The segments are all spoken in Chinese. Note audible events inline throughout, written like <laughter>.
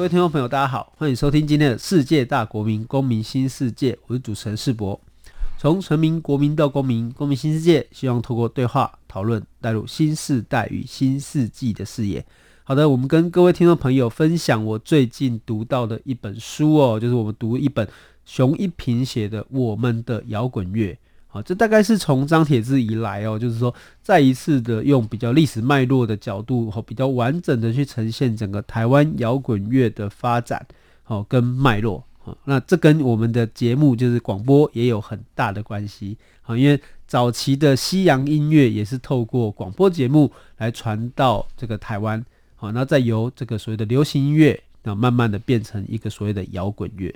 各位听众朋友，大家好，欢迎收听今天的世界大国民公民新世界，我是主持人世博。从全民、国民到公民，公民新世界，希望透过对话讨论，带入新世代与新世纪的视野。好的，我们跟各位听众朋友分享我最近读到的一本书哦，就是我们读一本熊一平写的《我们的摇滚乐》。好，这大概是从张铁志以来哦，就是说再一次的用比较历史脉络的角度，和比较完整的去呈现整个台湾摇滚乐的发展，好跟脉络。好，那这跟我们的节目就是广播也有很大的关系。好，因为早期的西洋音乐也是透过广播节目来传到这个台湾，好，那再由这个所谓的流行音乐，那慢慢的变成一个所谓的摇滚乐。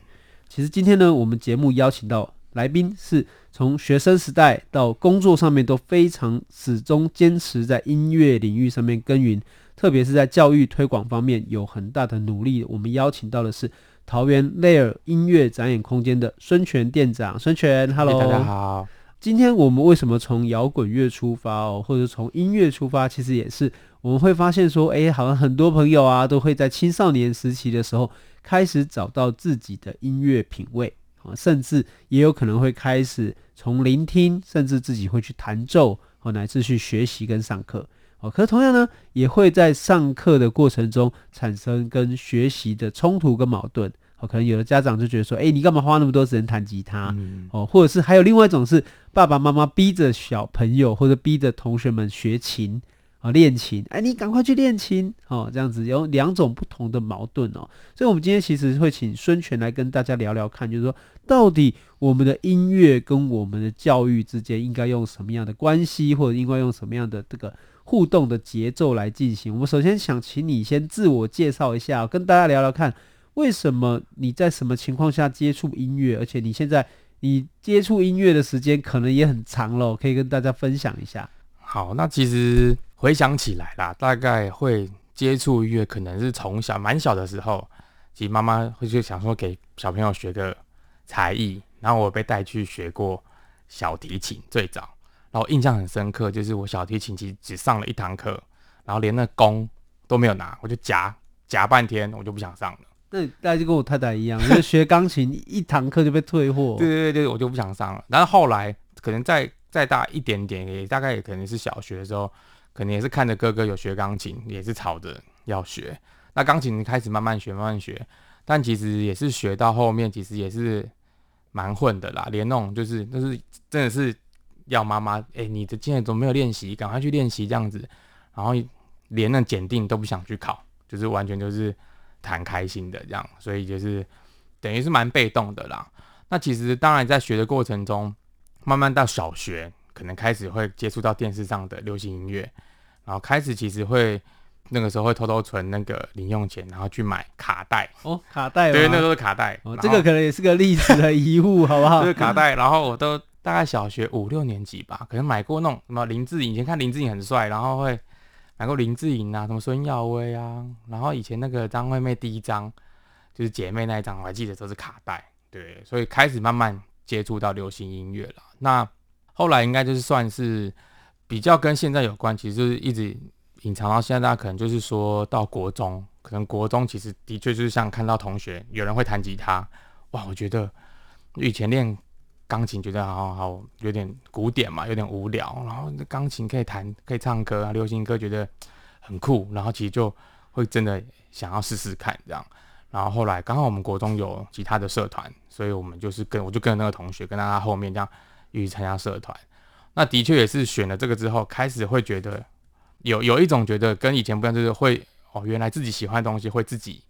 其实今天呢，我们节目邀请到。来宾是从学生时代到工作上面都非常始终坚持在音乐领域上面耕耘，特别是在教育推广方面有很大的努力。我们邀请到的是桃园 Layer 音乐展演空间的孙权店长，孙权，Hello，大家好。今天我们为什么从摇滚乐出发哦，或者从音乐出发？其实也是我们会发现说，哎，好像很多朋友啊，都会在青少年时期的时候开始找到自己的音乐品味。甚至也有可能会开始从聆听，甚至自己会去弹奏，哦，乃至去学习跟上课，哦，可是同样呢，也会在上课的过程中产生跟学习的冲突跟矛盾，哦，可能有的家长就觉得说，哎，你干嘛花那么多时间弹吉他？哦，或者是还有另外一种是爸爸妈妈逼着小朋友或者逼着同学们学琴。啊，练琴，哎，你赶快去练琴，哦，这样子有两种不同的矛盾哦，所以，我们今天其实会请孙权来跟大家聊聊看，就是说，到底我们的音乐跟我们的教育之间应该用什么样的关系，或者应该用什么样的这个互动的节奏来进行？我们首先想请你先自我介绍一下，跟大家聊聊看，为什么你在什么情况下接触音乐，而且你现在你接触音乐的时间可能也很长了，可以跟大家分享一下。好，那其实。回想起来啦，大概会接触音乐，可能是从小蛮小的时候，其实妈妈会就想说给小朋友学个才艺，然后我被带去学过小提琴，最早，然后印象很深刻，就是我小提琴其实只上了一堂课，然后连那弓都没有拿，我就夹夹半天，我就不想上了。那大家就跟我太太一样，就是学钢琴一堂课就被退货。<laughs> 对对对，我就不想上了。然后后来可能再再大一点点，也大概也可能是小学的时候。可能也是看着哥哥有学钢琴，也是吵着要学。那钢琴开始慢慢学，慢慢学，但其实也是学到后面，其实也是蛮混的啦。连那种就是就是真的是要妈妈，哎、你的今天怎么没有练习？赶快去练习这样子。然后连那检定都不想去考，就是完全就是谈开心的这样。所以就是等于是蛮被动的啦。那其实当然在学的过程中，慢慢到小学。可能开始会接触到电视上的流行音乐，然后开始其实会那个时候会偷偷存那个零用钱，然后去买卡带哦，卡带对，那都是卡带。哦，这个可能也是个历史的遗物，好不好？就是卡带，然后我都大概小学五六年级吧，可能买过那种什么林志颖，以前看林志颖很帅，然后会买过林志颖啊，什么孙耀威啊，然后以前那个张惠妹第一张就是姐妹那一张，我还记得都是卡带，对，所以开始慢慢接触到流行音乐了。那后来应该就是算是比较跟现在有关，其实就是一直隐藏到现在。大家可能就是说到国中，可能国中其实的确就是像看到同学有人会弹吉他，哇，我觉得以前练钢琴觉得好好有点古典嘛，有点无聊。然后钢琴可以弹可以唱歌啊，流行歌觉得很酷，然后其实就会真的想要试试看这样。然后后来刚好我们国中有吉他的社团，所以我们就是跟我就跟那个同学跟他后面这样。一起参加社团，那的确也是选了这个之后，开始会觉得有有一种觉得跟以前不一样，就是会哦，原来自己喜欢的东西会自己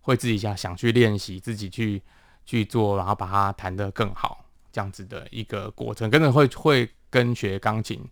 会自己想想去练习，自己去去做，然后把它弹得更好，这样子的一个过程，跟着会会跟学钢琴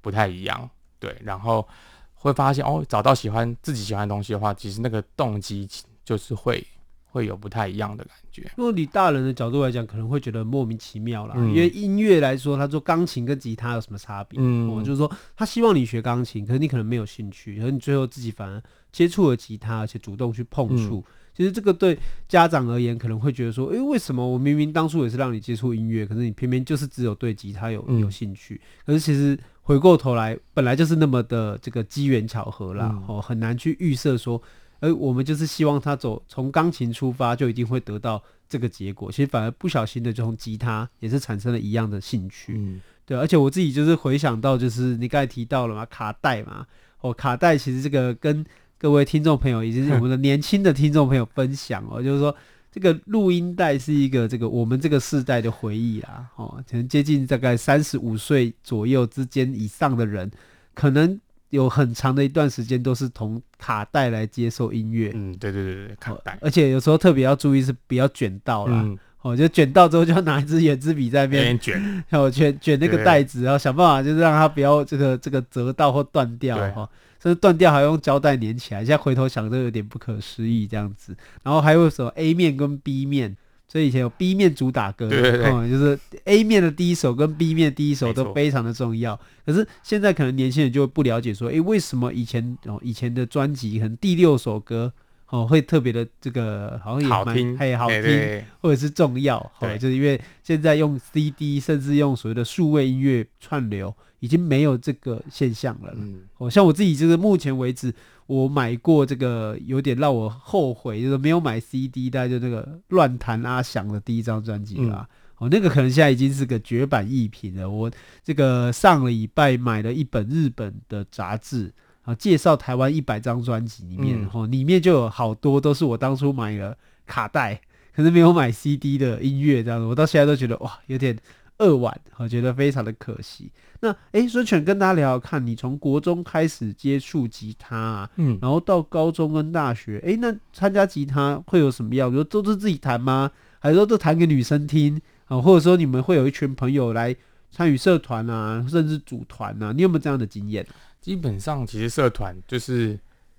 不太一样，对，然后会发现哦，找到喜欢自己喜欢的东西的话，其实那个动机就是会会有不太一样的感觉。如果你大人的角度来讲，可能会觉得莫名其妙啦。嗯、因为音乐来说，他说钢琴跟吉他有什么差别？嗯、哦，就是说他希望你学钢琴，可是你可能没有兴趣，可是你最后自己反而接触了吉他，而且主动去碰触。嗯、其实这个对家长而言，可能会觉得说，诶、欸，为什么我明明当初也是让你接触音乐，可是你偏偏就是只有对吉他有有兴趣？嗯、可是其实回过头来，本来就是那么的这个机缘巧合啦，嗯、哦，很难去预设说。而我们就是希望他走从钢琴出发，就一定会得到这个结果。其实反而不小心的，就从吉他也是产生了一样的兴趣。嗯，对。而且我自己就是回想到，就是你刚才提到了嘛，卡带嘛。哦，卡带其实这个跟各位听众朋友，以及我们的年轻的听众朋友分享哦，就是说这个录音带是一个这个我们这个世代的回忆啦。哦，可能接近大概三十五岁左右之间以上的人，可能。有很长的一段时间都是从卡带来接受音乐，嗯，对对对对，卡带，而且有时候特别要注意是不要卷到啦，嗯、哦，就卷到之后就要拿一支圆珠笔在那边卷，然 <laughs> 后卷。卷那个袋子，然后想办法就是让它不要这个这个折到或断掉哈，甚至断掉还要用胶带粘起来，现在回头想都有点不可思议这样子，然后还有什么 A 面跟 B 面。所以以前有 B 面主打歌，对对对，嗯，就是 A 面的第一首跟 B 面的第一首都非常的重要。可是现在可能年轻人就不了解说，诶、欸，为什么以前哦以前的专辑可能第六首歌哦会特别的这个好像也蛮好听，还好听，或者是重要，哦，对就是因为现在用 CD 甚至用所谓的数位音乐串流，已经没有这个现象了。嗯，哦，像我自己就是目前为止。我买过这个有点让我后悔，就是没有买 CD，大概就那个乱弹阿翔的第一张专辑啦。嗯、哦，那个可能现在已经是个绝版艺品了。我这个上个礼拜买了一本日本的杂志啊，介绍台湾一百张专辑里面，嗯、哦，里面就有好多都是我当初买了卡带，可是没有买 CD 的音乐这样子。我到现在都觉得哇，有点。扼腕，我觉得非常的可惜。那诶，孙权跟大家聊聊看，你从国中开始接触吉他啊，嗯，然后到高中跟大学，诶，那参加吉他会有什么样？比如都是自己弹吗？还是说都弹给女生听啊？或者说你们会有一群朋友来参与社团啊，甚至组团啊？你有没有这样的经验？基本上，其实社团就是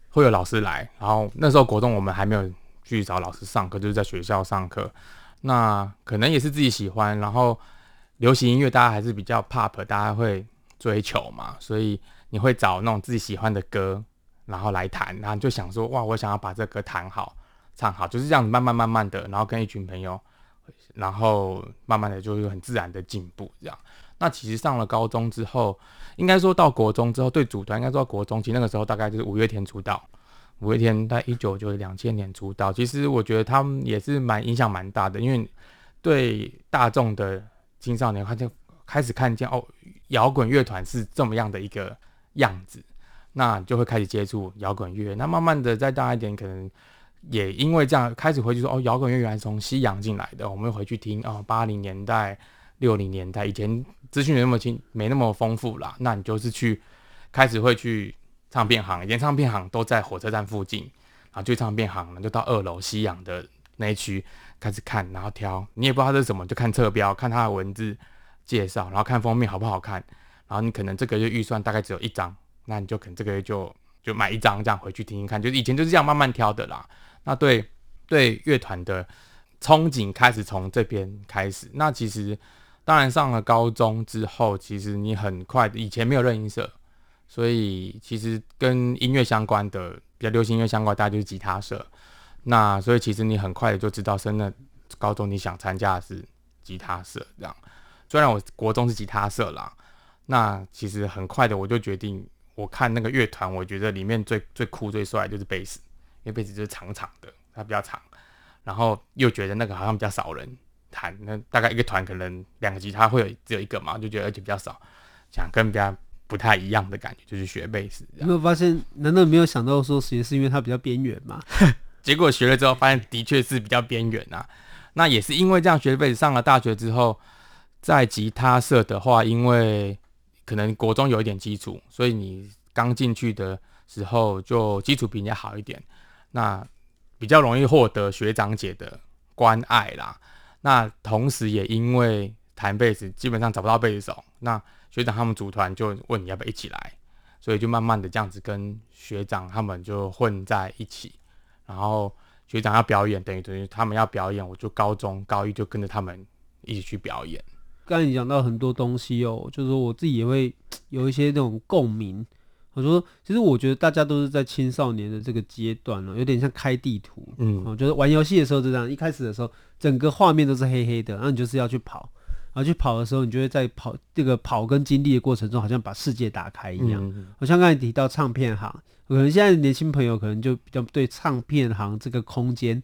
会有老师来，然后那时候国中我们还没有去找老师上课，就是在学校上课。那可能也是自己喜欢，然后。流行音乐大家还是比较 pop，大家会追求嘛，所以你会找那种自己喜欢的歌，然后来弹，然后就想说，哇，我想要把这歌弹好、唱好，就是这样子慢慢慢慢的，然后跟一群朋友，然后慢慢的就是很自然的进步这样。那其实上了高中之后，应该说到国中之后，对组团应该说到国中，其实那个时候大概就是五月天出道，五月天在一九九两千年出道，其实我觉得他们也是蛮影响蛮大的，因为对大众的。青少年他就开始看见哦，摇滚乐团是这么样的一个样子，那就会开始接触摇滚乐。那慢慢的再大一点，可能也因为这样开始回去说哦，摇滚乐原来从西洋进来的，我们回去听哦，八零年代、六零年代，以前资讯没那么清，没那么丰富啦。那你就是去开始会去唱片行，以前唱片行都在火车站附近，然后去唱片行，就到二楼西洋的那一区。开始看，然后挑，你也不知道它是什么，就看侧标，看它的文字介绍，然后看封面好不好看，然后你可能这个月预算大概只有一张，那你就可能这个月就就买一张，这样回去听听看，就是以前就是这样慢慢挑的啦。那对对乐团的憧憬开始从这边开始。那其实当然上了高中之后，其实你很快，以前没有热音社，所以其实跟音乐相关的比较流行音乐相关，大家就是吉他社。那所以其实你很快的就知道，升了高中你想参加的是吉他社这样。虽然我国中是吉他社啦，那其实很快的我就决定，我看那个乐团，我觉得里面最最酷最帅就是贝斯，因为贝斯就是长长的，它比较长，然后又觉得那个好像比较少人弹，那大概一个团可能两个吉他会有只有一个嘛，就觉得而且比较少，想跟人家不太一样的感觉，就是学贝斯。有没有发现？难道没有想到说，其实是因为它比较边缘吗？<laughs> 结果学了之后，发现的确是比较边缘呐。那也是因为这样学贝斯，上了大学之后，在吉他社的话，因为可能国中有一点基础，所以你刚进去的时候就基础比人家好一点，那比较容易获得学长姐的关爱啦。那同时也因为弹贝斯基本上找不到贝斯手，那学长他们组团就问你要不要一起来，所以就慢慢的这样子跟学长他们就混在一起。然后学长要表演，等于等于他们要表演，我就高中高一就跟着他们一起去表演。刚才你讲到很多东西哦，就是我自己也会有一些那种共鸣。我说，其实我觉得大家都是在青少年的这个阶段了，有点像开地图，嗯，就是玩游戏的时候就这样，一开始的时候整个画面都是黑黑的，然后你就是要去跑，然后去跑的时候，你就会在跑这个跑跟经历的过程中，好像把世界打开一样。嗯，我像刚才提到唱片行，可能现在年轻朋友可能就比较对唱片行这个空间，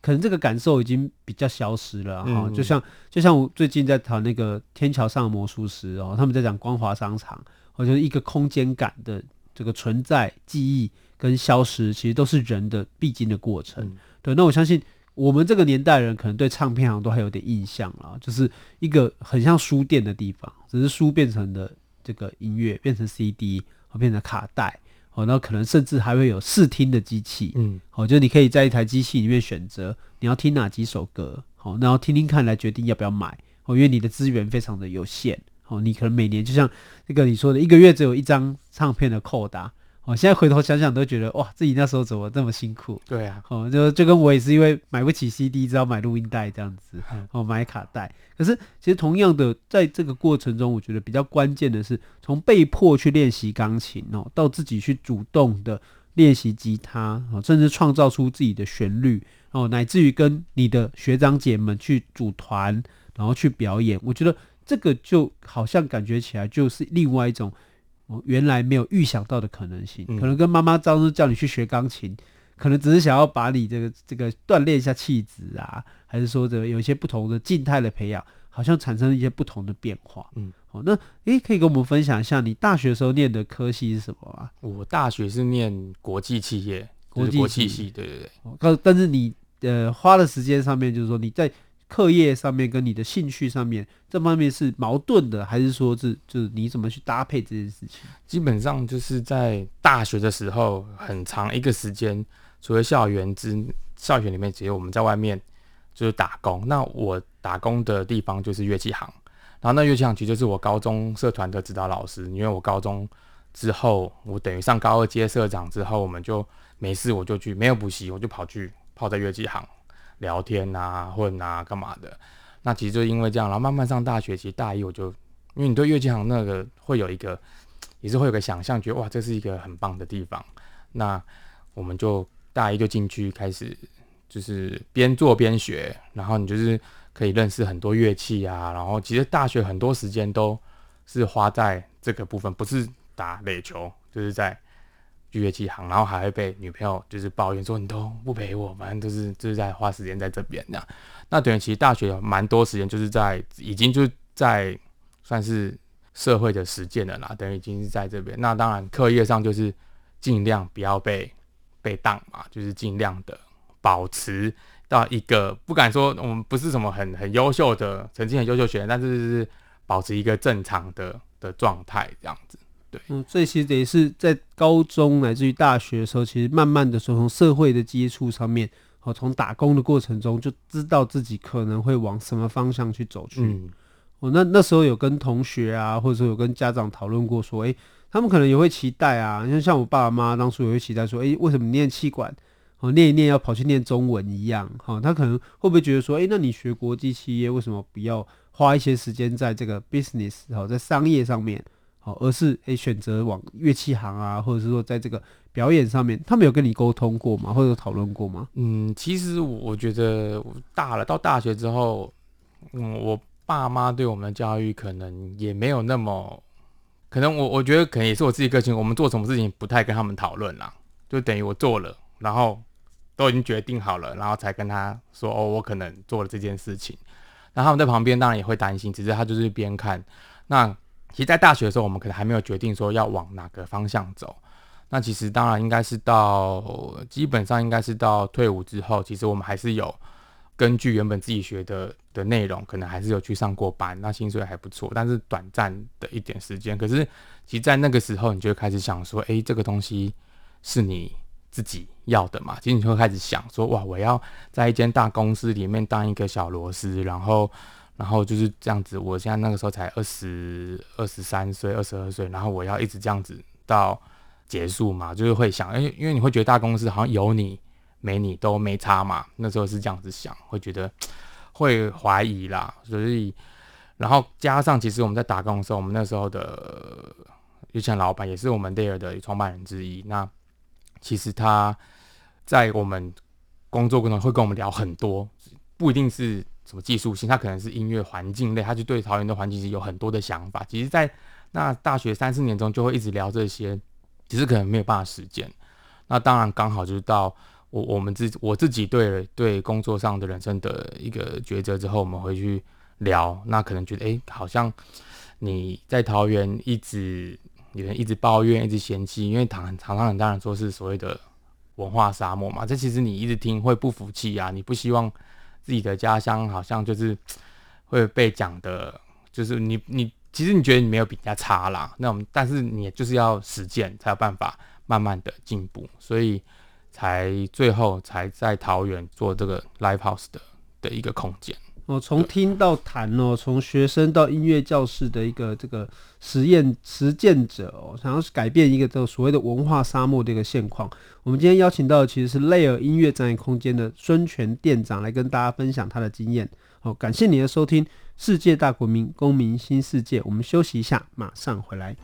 可能这个感受已经比较消失了哈。嗯，就像就像我最近在谈那个天桥上的魔术师哦，他们在讲光华商场。我觉得一个空间感的这个存在、记忆跟消失，其实都是人的必经的过程。嗯、对，那我相信我们这个年代人可能对唱片行都还有点印象了，就是一个很像书店的地方，只是书变成的这个音乐变成 CD，或变成卡带，哦，然后可能甚至还会有试听的机器，嗯，好，就是你可以在一台机器里面选择你要听哪几首歌，好，然后听听看来决定要不要买，哦，因为你的资源非常的有限。哦，你可能每年就像那个你说的，一个月只有一张唱片的扣打。哦，现在回头想想都觉得哇，自己那时候怎么这么辛苦？对啊，哦，就就跟我也是因为买不起 CD，只好买录音带这样子，哦，买卡带。可是其实同样的，在这个过程中，我觉得比较关键的是，从被迫去练习钢琴哦，到自己去主动的练习吉他，哦，甚至创造出自己的旋律，哦，乃至于跟你的学长姐们去组团，然后去表演，我觉得。这个就好像感觉起来就是另外一种我原来没有预想到的可能性，可能跟妈妈当初叫你去学钢琴，可能只是想要把你这个这个锻炼一下气质啊，还是说这个有一些不同的静态的培养，好像产生了一些不同的变化。嗯，好，那诶，可以跟我们分享一下你大学时候念的科系是什么啊？我大学是念国际企业，国际系，系，对对对。但但是你呃花的时间上面，就是说你在。课业上面跟你的兴趣上面这方面是矛盾的，还是说是就是你怎么去搭配这件事情？基本上就是在大学的时候，很长一个时间，除了校园之校园里面，只有我们在外面就是打工。那我打工的地方就是乐器行，然后那乐器行其实就是我高中社团的指导老师。因为我高中之后，我等于上高二接社长之后，我们就没事我就去，没有补习我就跑去泡在乐器行。聊天啊，混啊，干嘛的？那其实就因为这样，然后慢慢上大学，其实大一我就，因为你对乐器行那个会有一个，也是会有个想象，觉得哇，这是一个很棒的地方。那我们就大一就进去开始，就是边做边学，然后你就是可以认识很多乐器啊。然后其实大学很多时间都是花在这个部分，不是打垒球，就是在。乐器行，然后还会被女朋友就是抱怨说，你都不陪我，反正就是就是在花时间在这边这样。那等于其实大学有蛮多时间就是在已经就在算是社会的实践了啦，等于已经是在这边。那当然课业上就是尽量不要被被当嘛，就是尽量的保持到一个不敢说我们不是什么很很优秀的成绩很优秀学生，但是是保持一个正常的的状态这样子。对，嗯，这其实也是在高中乃至于大学的时候，其实慢慢的说从社会的接触上面，哦，从打工的过程中就知道自己可能会往什么方向去走去。嗯，哦，那那时候有跟同学啊，或者说有跟家长讨论过，说，诶，他们可能也会期待啊，像像我爸爸妈妈当初也会期待说，诶，为什么念气管，哦，念一念要跑去念中文一样，哈、哦，他可能会不会觉得说，诶，那你学国际企业，为什么不要花一些时间在这个 business，哦，在商业上面？而是诶选择往乐器行啊，或者是说在这个表演上面，他们有跟你沟通过吗？或者讨论过吗？嗯，其实我觉得大了到大学之后，嗯，我爸妈对我们的教育可能也没有那么，可能我我觉得可能也是我自己个性，我们做什么事情不太跟他们讨论啦，就等于我做了，然后都已经决定好了，然后才跟他说哦，我可能做了这件事情，然后他们在旁边当然也会担心，只是他就是边看那。其实，在大学的时候，我们可能还没有决定说要往哪个方向走。那其实当然应该是到基本上应该是到退伍之后，其实我们还是有根据原本自己学的的内容，可能还是有去上过班，那薪水还不错，但是短暂的一点时间。可是，其实，在那个时候，你就会开始想说，诶，这个东西是你自己要的嘛？其实你就会开始想说，哇，我要在一间大公司里面当一个小螺丝，然后。然后就是这样子，我现在那个时候才二十二十三岁，二十二岁，然后我要一直这样子到结束嘛，就是会想，因为因为你会觉得大公司好像有你没你都没差嘛。那时候是这样子想，会觉得 <laughs> 会怀疑啦。所以，然后加上其实我们在打工的时候，我们那时候的以前老板也是我们 Layer 的创办人之一。那其实他在我们工作过程中会跟我们聊很多，不一定是什么技术性，他可能是音乐环境类，他就对桃园的环境是有很多的想法。其实，在那大学三四年中就会一直聊这些，只是可能没有办法实践。那当然刚好就是到我我们自我自己对对工作上的人生的一个抉择之后，我们回去聊，那可能觉得哎、好像你在桃园一直有人一直抱怨，一直嫌弃，因为常常常很当然说是所谓的文化沙漠嘛。这其实你一直听会不服气啊，你不希望自己的家乡好像就是会被讲的，就是你你。其实你觉得你没有比人家差啦，那我们但是你就是要实践才有办法慢慢的进步，所以才最后才在桃园做这个 Live House 的的一个空间。哦，从听到谈哦，从学生到音乐教室的一个这个实验实践者哦，想要改变一个这个所谓的文化沙漠的一个现况。我们今天邀请到的其实是雷尔音乐展演空间的孙权店长来跟大家分享他的经验。好，感谢你的收听，《世界大国民公民新世界》。我们休息一下，马上回来。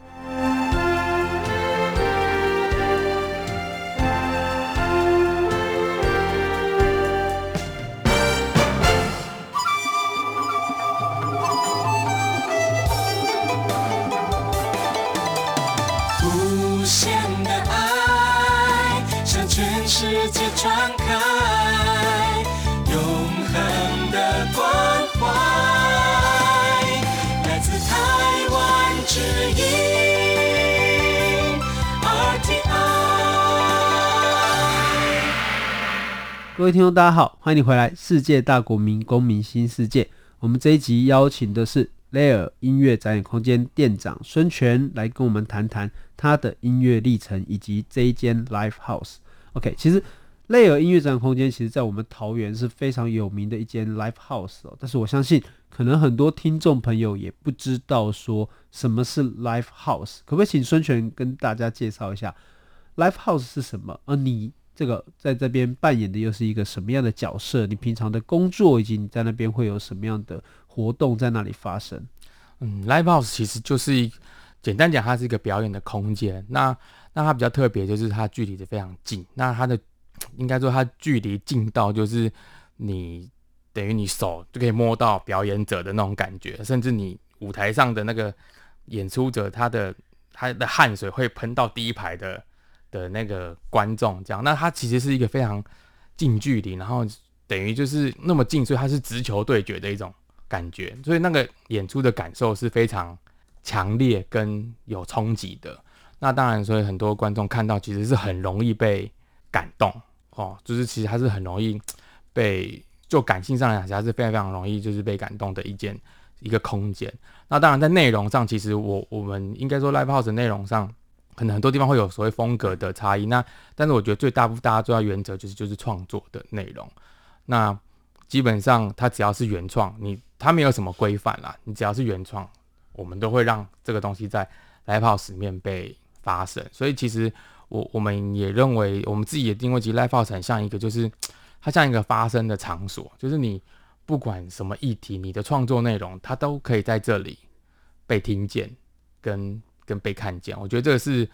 各位听众，大家好，欢迎你回来《世界大国民公民新世界》。我们这一集邀请的是 Layer 音乐展演空间店长孙权，来跟我们谈谈他的音乐历程以及这一间 Live House。OK，其实。Layer 音乐展演空间，其实在我们桃园是非常有名的一间 Live House 哦。但是我相信，可能很多听众朋友也不知道说什么是 Live House。可不可以请孙权跟大家介绍一下 Live House 是什么？而你这个在这边扮演的又是一个什么样的角色？你平常的工作以及你在那边会有什么样的活动在那里发生？嗯，Live House 其实就是一简单讲，它是一个表演的空间。那那它比较特别，就是它距离的非常近。那它的应该说，它距离近到就是你等于你手就可以摸到表演者的那种感觉，甚至你舞台上的那个演出者，他的他的汗水会喷到第一排的的那个观众，这样。那它其实是一个非常近距离，然后等于就是那么近，所以它是直球对决的一种感觉，所以那个演出的感受是非常强烈跟有冲击的。那当然，所以很多观众看到其实是很容易被感动哦，就是其实它是很容易被就感性上来讲，它是非常非常容易就是被感动的一件一个空间。那当然在内容上，其实我我们应该说 Live House 内容上，可能很多地方会有所谓风格的差异。那但是我觉得最大部大家最要原则就是就是创作的内容。那基本上它只要是原创，你它没有什么规范啦，你只要是原创，我们都会让这个东西在 Live House 里面被发生。所以其实。我我们也认为，我们自己也定位其实 Live House 很像一个，就是 <tsk> 它像一个发声的场所，就是你不管什么议题，你的创作内容，它都可以在这里被听见跟跟被看见。我觉得这个是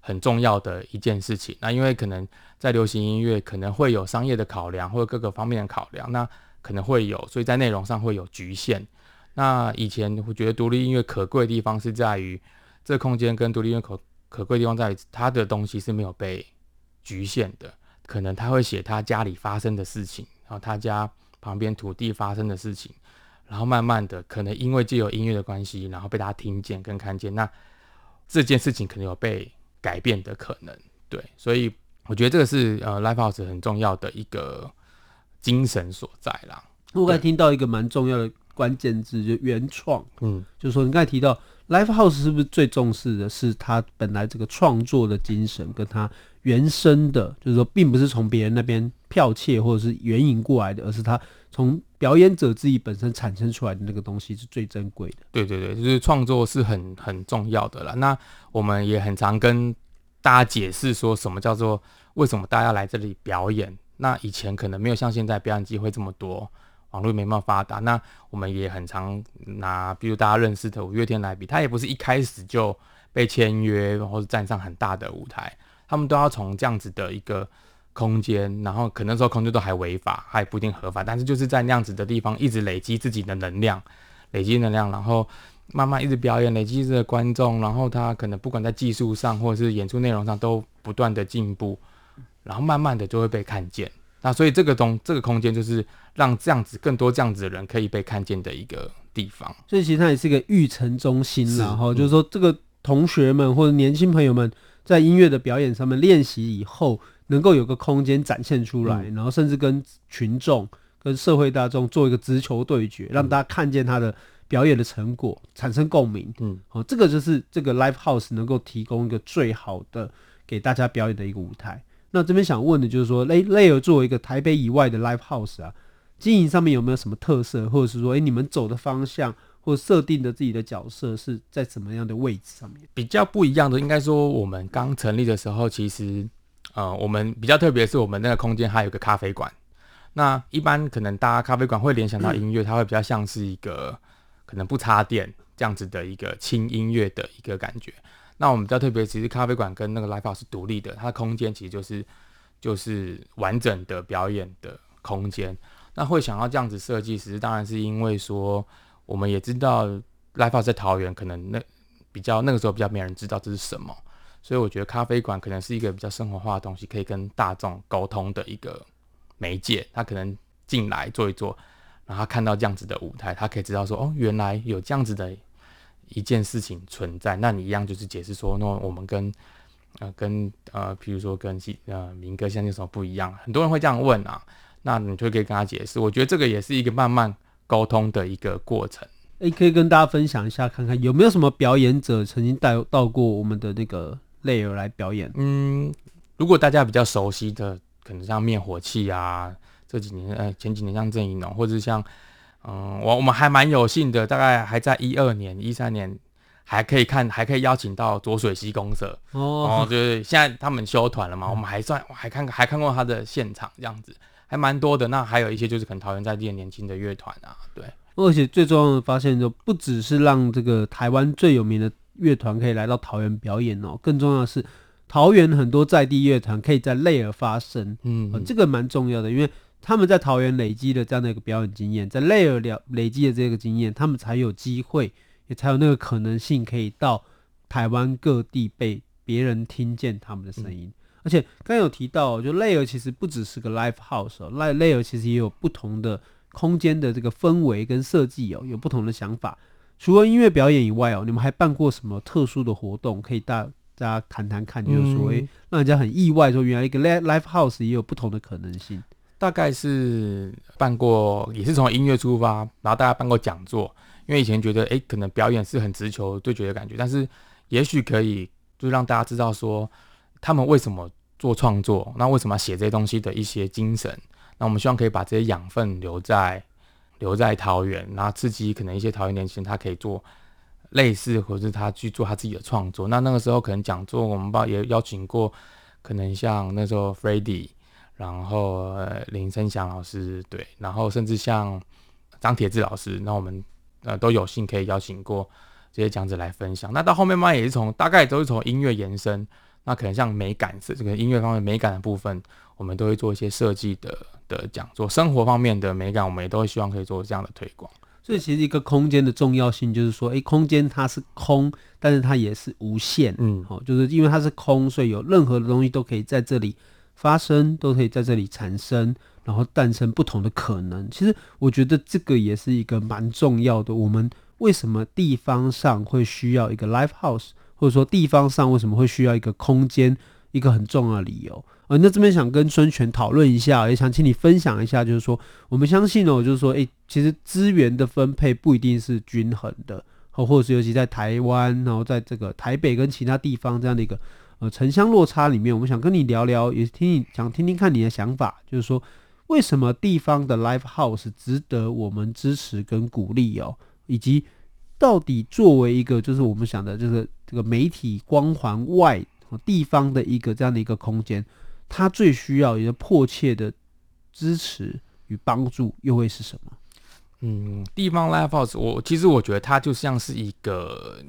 很重要的一件事情。那因为可能在流行音乐可能会有商业的考量，或者各个方面的考量，那可能会有，所以在内容上会有局限。那以前我觉得独立音乐可贵的地方是在于这空间跟独立音乐可。可贵的地方在于，他的东西是没有被局限的。可能他会写他家里发生的事情，然后他家旁边土地发生的事情，然后慢慢的，可能因为既有音乐的关系，然后被大家听见跟看见，那这件事情可能有被改变的可能。对，所以我觉得这个是呃，Live House 很重要的一个精神所在啦。我刚才听到一个蛮重要的关键字，就原创。嗯，就是说你刚才提到。Live House 是不是最重视的是他本来这个创作的精神，跟他原生的，就是说，并不是从别人那边剽窃或者是援引过来的，而是他从表演者自己本身产生出来的那个东西是最珍贵的。对对对，就是创作是很很重要的啦。那我们也很常跟大家解释说什么叫做为什么大家来这里表演，那以前可能没有像现在表演机会这么多，网络没那么发达。那我们也很常拿，比如大家认识的五月天来比，他也不是一开始就被签约或者站上很大的舞台，他们都要从这样子的一个空间，然后可能说空间都还违法，还不一定合法，但是就是在那样子的地方一直累积自己的能量，累积能量，然后慢慢一直表演，累积着观众，然后他可能不管在技术上或者是演出内容上都不断的进步。然后慢慢的就会被看见，那所以这个东这个空间就是让这样子更多这样子的人可以被看见的一个地方。所以其实它也是一个育成中心，然后就是说这个同学们或者年轻朋友们在音乐的表演上面练习以后，能够有个空间展现出来，嗯、然后甚至跟群众、跟社会大众做一个直球对决，让大家看见他的表演的成果，产生共鸣。嗯，好，这个就是这个 Live House 能够提供一个最好的给大家表演的一个舞台。那这边想问的就是说，Layer 作为一个台北以外的 Live House 啊，经营上面有没有什么特色，或者是说，哎、你们走的方向或设定的自己的角色是在什么样的位置上面？比较不一样的，应该说我们刚成立的时候，其实，呃，我们比较特别是，我们那个空间还有个咖啡馆。那一般可能大家咖啡馆会联想到音乐，它会比较像是一个可能不插电这样子的一个轻音乐的一个感觉。那我们比较特别，其实咖啡馆跟那个 Live House 是独立的，它的空间其实就是就是完整的表演的空间。那会想要这样子设计，其实当然是因为说，我们也知道 Live House 在桃园，可能那比较那个时候比较没人知道这是什么，所以我觉得咖啡馆可能是一个比较生活化的东西，可以跟大众沟通的一个媒介。他可能进来坐一坐，然后看到这样子的舞台，他可以知道说，哦，原来有这样子的。一件事情存在，那你一样就是解释说，那我们跟呃跟呃，比如说跟呃民歌相声有什么不一样？很多人会这样问啊，那你就可以跟他解释。我觉得这个也是一个慢慢沟通的一个过程。诶，可以跟大家分享一下，看看有没有什么表演者曾经带到过我们的那个 Layer 来表演？嗯，如果大家比较熟悉的，可能像灭火器啊，这几年呃前几年像郑宜农，或者像。嗯，我我们还蛮有幸的，大概还在一二年、一三年还可以看，还可以邀请到浊水溪公社哦，对对，现在他们休团了嘛，嗯、我们还算还看还看过他的现场，这样子还蛮多的。那还有一些就是可能桃园在地的年轻的乐团啊，对。而且最重要的发现就不只是让这个台湾最有名的乐团可以来到桃园表演哦，更重要的是桃园很多在地乐团可以在 Layer 发声，嗯，嗯，这个蛮重要的，因为。他们在桃园累积的这样的一个表演经验，在 Layer 了累积的这个经验，他们才有机会，也才有那个可能性，可以到台湾各地被别人听见他们的声音。嗯、而且刚有提到，就 Layer 其实不只是个 Live House 哦，Layer 其实也有不同的空间的这个氛围跟设计哦，有不同的想法。除了音乐表演以外哦，你们还办过什么特殊的活动？可以大大家谈谈看，就是说，诶、嗯，让人家很意外，说原来一个 Live House 也有不同的可能性。大概是办过，也是从音乐出发，然后大家办过讲座。因为以前觉得，诶，可能表演是很直球对决的感觉，但是也许可以就让大家知道说，他们为什么做创作，那为什么写这些东西的一些精神。那我们希望可以把这些养分留在留在桃园，然。后刺激可能一些桃园年轻人，他可以做类似，或者是他去做他自己的创作。那那个时候可能讲座，我们包也邀请过，可能像那时候 Freddie。然后、呃、林生祥老师对，然后甚至像张铁志老师，那我们呃都有幸可以邀请过这些讲者来分享。那到后面嘛，也是从大概都是从音乐延伸，那可能像美感是这个音乐方面美感的部分，我们都会做一些设计的的讲座。生活方面的美感，我们也都会希望可以做这样的推广。所以其实一个空间的重要性就是说，诶，空间它是空，但是它也是无限，嗯，好，就是因为它是空，所以有任何的东西都可以在这里。发生都可以在这里产生，然后诞生不同的可能。其实我觉得这个也是一个蛮重要的。我们为什么地方上会需要一个 live house，或者说地方上为什么会需要一个空间，一个很重要的理由。呃，那这边想跟孙权讨论一下，也想请你分享一下，就是说我们相信哦，就是说，诶，其实资源的分配不一定是均衡的，或或者是尤其在台湾，然后在这个台北跟其他地方这样的一个。呃，城乡落差里面，我们想跟你聊聊，也听你想听听看你的想法，就是说，为什么地方的 live house 值得我们支持跟鼓励哦，以及到底作为一个就是我们想的，就是这个媒体光环外地方的一个这样的一个空间，它最需要也迫切的支持与帮助又会是什么？嗯，地方 Live House，我其实我觉得它就像是一个，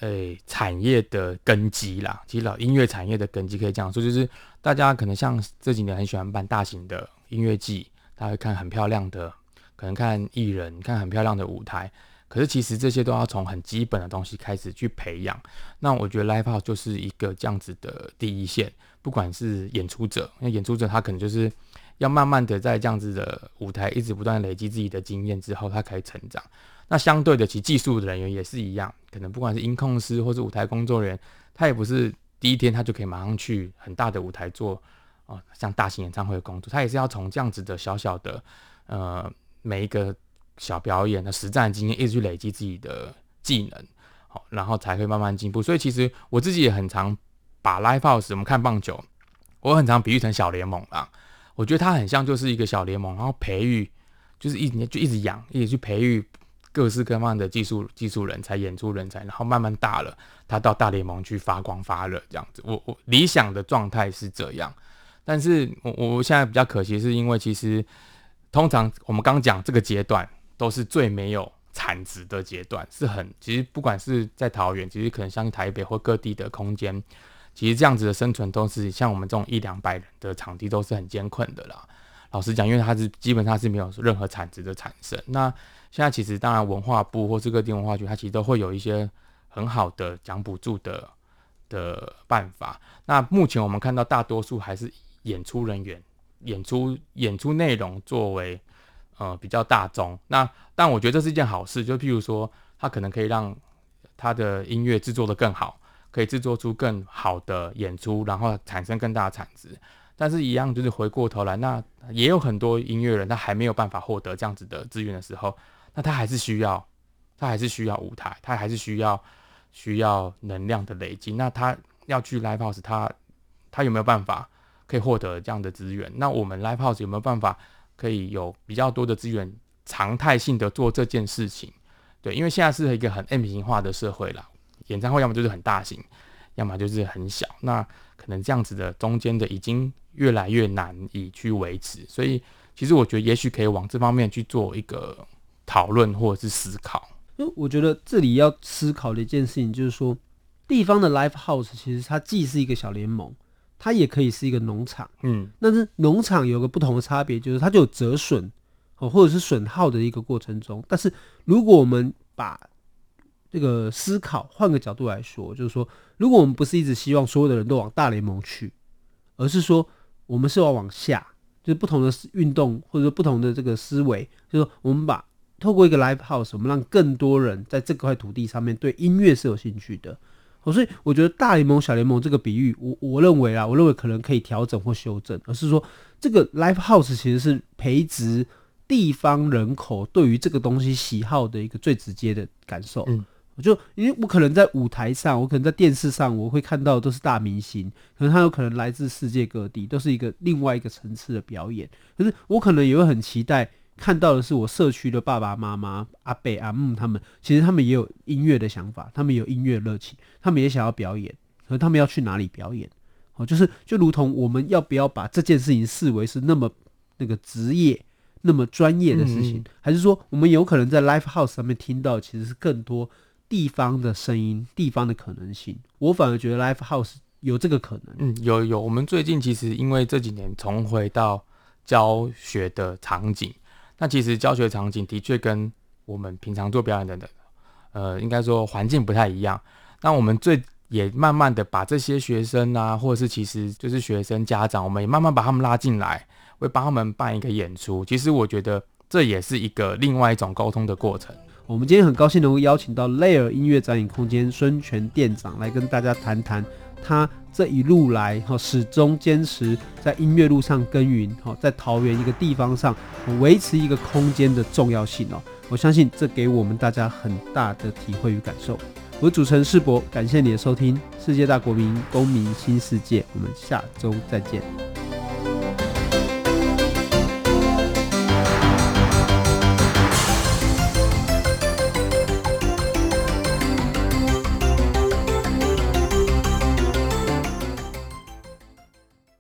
诶、产业的根基啦。其实老音乐产业的根基可以这样说，就是大家可能像这几年很喜欢办大型的音乐季，大家会看很漂亮的，可能看艺人，看很漂亮的舞台。可是其实这些都要从很基本的东西开始去培养。那我觉得 Live House 就是一个这样子的第一线，不管是演出者，那演出者他可能就是。要慢慢的在这样子的舞台一直不断累积自己的经验之后，他可以成长。那相对的，其技术的人员也是一样，可能不管是音控师或是舞台工作人员，他也不是第一天他就可以马上去很大的舞台做哦，像大型演唱会的工作，他也是要从这样子的小小的呃每一个小表演的实战经验，一直去累积自己的技能，好，然后才会慢慢进步。所以其实我自己也很常把 Live House 我们看棒球，我很常比喻成小联盟啦。我觉得它很像就是一个小联盟，然后培育，就是一年就一直养，一直去培育各式各样的技术技术人才、演出人才，然后慢慢大了，他到大联盟去发光发热这样子。我我理想的状态是这样，但是我我现在比较可惜，是因为其实通常我们刚讲这个阶段都是最没有产值的阶段，是很其实不管是在桃园，其实可能像台北或各地的空间。其实这样子的生存都是像我们这种一两百人的场地都是很艰困的啦。老实讲，因为它是基本上是没有任何产值的产生。那现在其实当然文化部或是各地文化局，它其实都会有一些很好的奖补助的的办法。那目前我们看到大多数还是演出人员、演出演出内容作为呃比较大宗。那但我觉得这是一件好事，就譬如说，它可能可以让它的音乐制作得更好。可以制作出更好的演出，然后产生更大的产值。但是，一样就是回过头来，那也有很多音乐人，他还没有办法获得这样子的资源的时候，那他还是需要，他还是需要舞台，他还是需要需要能量的累积。那他要去 Live House，他他有没有办法可以获得这样的资源？那我们 Live House 有没有办法可以有比较多的资源，常态性的做这件事情？对，因为现在是一个很 M 型化的社会啦。演唱会要么就是很大型，要么就是很小。那可能这样子的中间的已经越来越难以去维持。所以，其实我觉得也许可以往这方面去做一个讨论或者是思考。因为我觉得这里要思考的一件事情就是说，地方的 life house 其实它既是一个小联盟，它也可以是一个农场。嗯，但是农场有个不同的差别，就是它就有折损哦，或者是损耗的一个过程中。但是如果我们把这个思考换个角度来说，就是说，如果我们不是一直希望所有的人都往大联盟去，而是说我们是要往下，就是不同的运动或者说不同的这个思维，就是说我们把透过一个 live house，我们让更多人在这块土地上面对音乐是有兴趣的。所以我觉得大联盟、小联盟这个比喻，我我认为啊，我认为可能可以调整或修正，而是说这个 live house 其实是培植地方人口对于这个东西喜好的一个最直接的感受。嗯。就因为我可能在舞台上，我可能在电视上，我会看到的都是大明星，可能他有可能来自世界各地，都是一个另外一个层次的表演。可是我可能也会很期待看到的是我社区的爸爸妈妈、阿伯阿木他们，其实他们也有音乐的想法，他们有音乐热情，他们也想要表演，可是他们要去哪里表演？哦，就是就如同我们要不要把这件事情视为是那么那个职业、那么专业的事情，嗯、还是说我们有可能在 Live House 上面听到其实是更多？地方的声音，地方的可能性，我反而觉得 Live House 有这个可能。嗯，有有。我们最近其实因为这几年重回到教学的场景，那其实教学场景的确跟我们平常做表演的人，呃，应该说环境不太一样。那我们最也慢慢的把这些学生啊，或者是其实就是学生家长，我们也慢慢把他们拉进来，会帮他们办一个演出。其实我觉得这也是一个另外一种沟通的过程。我们今天很高兴能够邀请到 Layer 音乐展演空间孙权店长来跟大家谈谈他这一路来哈始终坚持在音乐路上耕耘哈，在桃园一个地方上维持一个空间的重要性哦。我相信这给我们大家很大的体会与感受。我主持人世博，感谢你的收听，世界大国民公民新世界，我们下周再见。